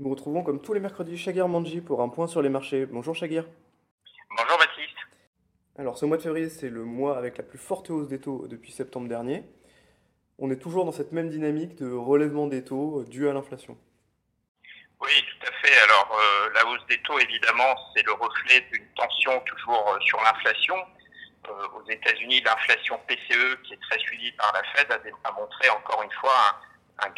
Nous retrouvons comme tous les mercredis Shagir Manji pour un point sur les marchés. Bonjour Shagir. Bonjour Baptiste. Alors ce mois de février, c'est le mois avec la plus forte hausse des taux depuis septembre dernier. On est toujours dans cette même dynamique de relèvement des taux dû à l'inflation. Oui, tout à fait. Alors euh, la hausse des taux, évidemment, c'est le reflet d'une tension toujours euh, sur l'inflation. Euh, aux États-Unis, l'inflation PCE, qui est très suivie par la Fed, a, a montré encore une fois un,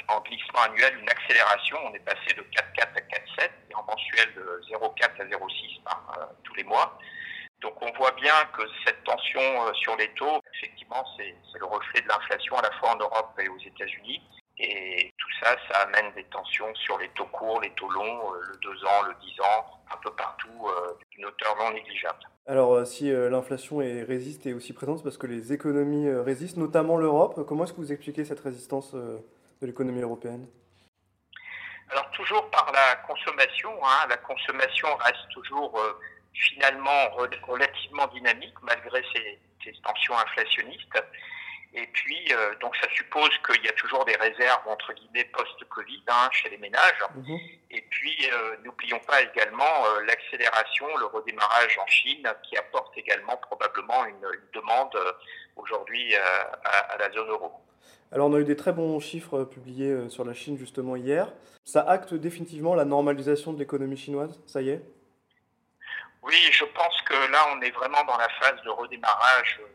en glissement annuel une accélération. On est passé de 4,4 à 4,7 et en mensuel de 0,4 à 0,6 par euh, tous les mois. Donc on voit bien que cette tension euh, sur les taux, effectivement, c'est le reflet de l'inflation à la fois en Europe et aux États-Unis. Et tout ça, ça amène des tensions sur les taux courts, les taux longs, euh, le 2 ans, le 10 ans, un peu partout, d'une hauteur non négligeable. Alors si l'inflation résiste et aussi présente, c'est parce que les économies résistent, notamment l'Europe. Comment est-ce que vous expliquez cette résistance de l'économie européenne? Alors toujours par la consommation. Hein. La consommation reste toujours euh, finalement relativement dynamique malgré ces, tensions inflationnistes. Et puis, euh, donc ça suppose qu'il y a toujours des réserves, entre guillemets, post-Covid hein, chez les ménages. Mhm. Et puis, euh, n'oublions pas également l'accélération, le redémarrage en Chine, qui apporte également probablement une, demande aujourd'hui à, la zone euro. Alors on a eu des très bons chiffres euh, publiés euh, sur la Chine justement hier. Ça acte définitivement la normalisation de l'économie chinoise, ça y est? Oui, je pense que là on est vraiment dans la phase de redémarrage euh,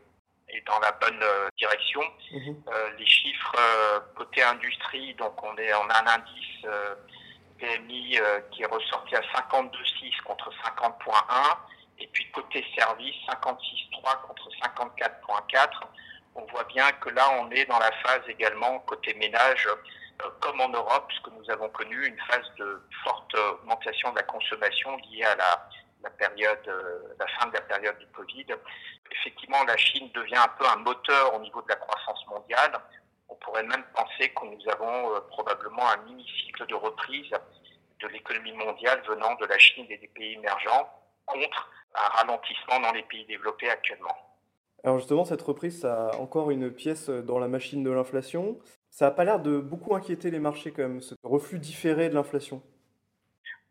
et dans la bonne direction. Mhm. les chiffres côté industrie, donc on, est, on a un indice PMI qui est ressorti à 52,6 contre 50,1 et puis côté service 56,3 contre 54,4 on voit bien que là, on est dans la phase également côté ménage, euh, comme en Europe, ce que nous avons connu, une phase de forte augmentation de la consommation liée à la, période, euh, la fin de la période du Covid. Effectivement, la Chine devient un peu un moteur au niveau de la croissance mondiale. On pourrait même penser que nous avons euh, probablement un mini-cycle de reprise de l'économie mondiale venant de la Chine et des pays émergents contre un ralentissement dans les pays développés actuellement. Alors justement, cette reprise, ça a encore une pièce dans la machine de l'inflation. Ça n'a pas l'air de beaucoup inquiéter les marchés quand même, ce reflux différé de l'inflation.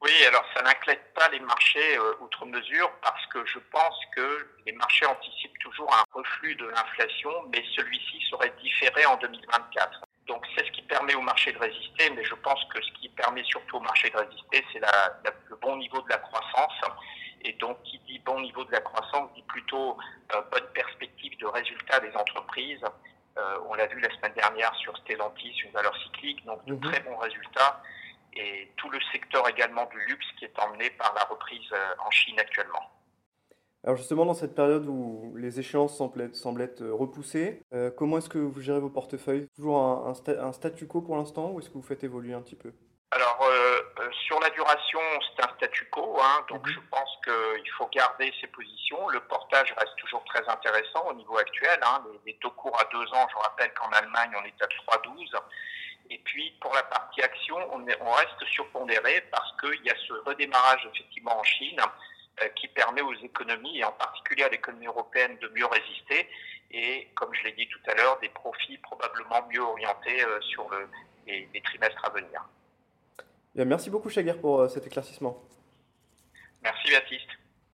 Oui, alors ça n'inquiète pas les marchés euh, outre mesure parce que je pense que les marchés anticipent toujours un reflux de l'inflation, mais celui-ci serait différé en 2024. Donc c'est ce qui permet au marché de résister, mais je pense que ce qui permet surtout au marché de résister, c'est le bon niveau de la croissance et donc, qui dit bon niveau de la croissance dit plutôt euh, bonne résultats des entreprises. Euh, on l'a vu la semaine dernière sur Stellantis, une valeur cyclique, donc de mhm. très bons résultats. Et tout le secteur également du luxe qui est emmené par la reprise euh, en Chine actuellement. Alors justement, dans cette période où les échéances semblent être, repoussées, comment est-ce que vous gérez vos portefeuilles? Toujours un, un, statu quo pour l'instant ou est-ce que vous faites évoluer un petit peu? Alors, sur la duration, c'est un statu quo, hein, donc mhm. je pense qu'il faut garder ses positions. Le portage reste toujours très intéressant au niveau actuel. Hein. Les, taux courts à deux ans, je rappelle qu'en Allemagne, on est à 3,12. Et puis, pour la partie action, on, on reste surpondéré parce qu'il y a ce redémarrage effectivement en Chine euh, qui permet aux économies, et en particulier à l'économie européenne, de mieux résister. Et comme je l'ai dit tout à l'heure, des profits probablement mieux orientés euh, sur le, les trimestres à venir merci beaucoup, Chaguer, pour euh, cet éclaircissement. Merci, Baptiste.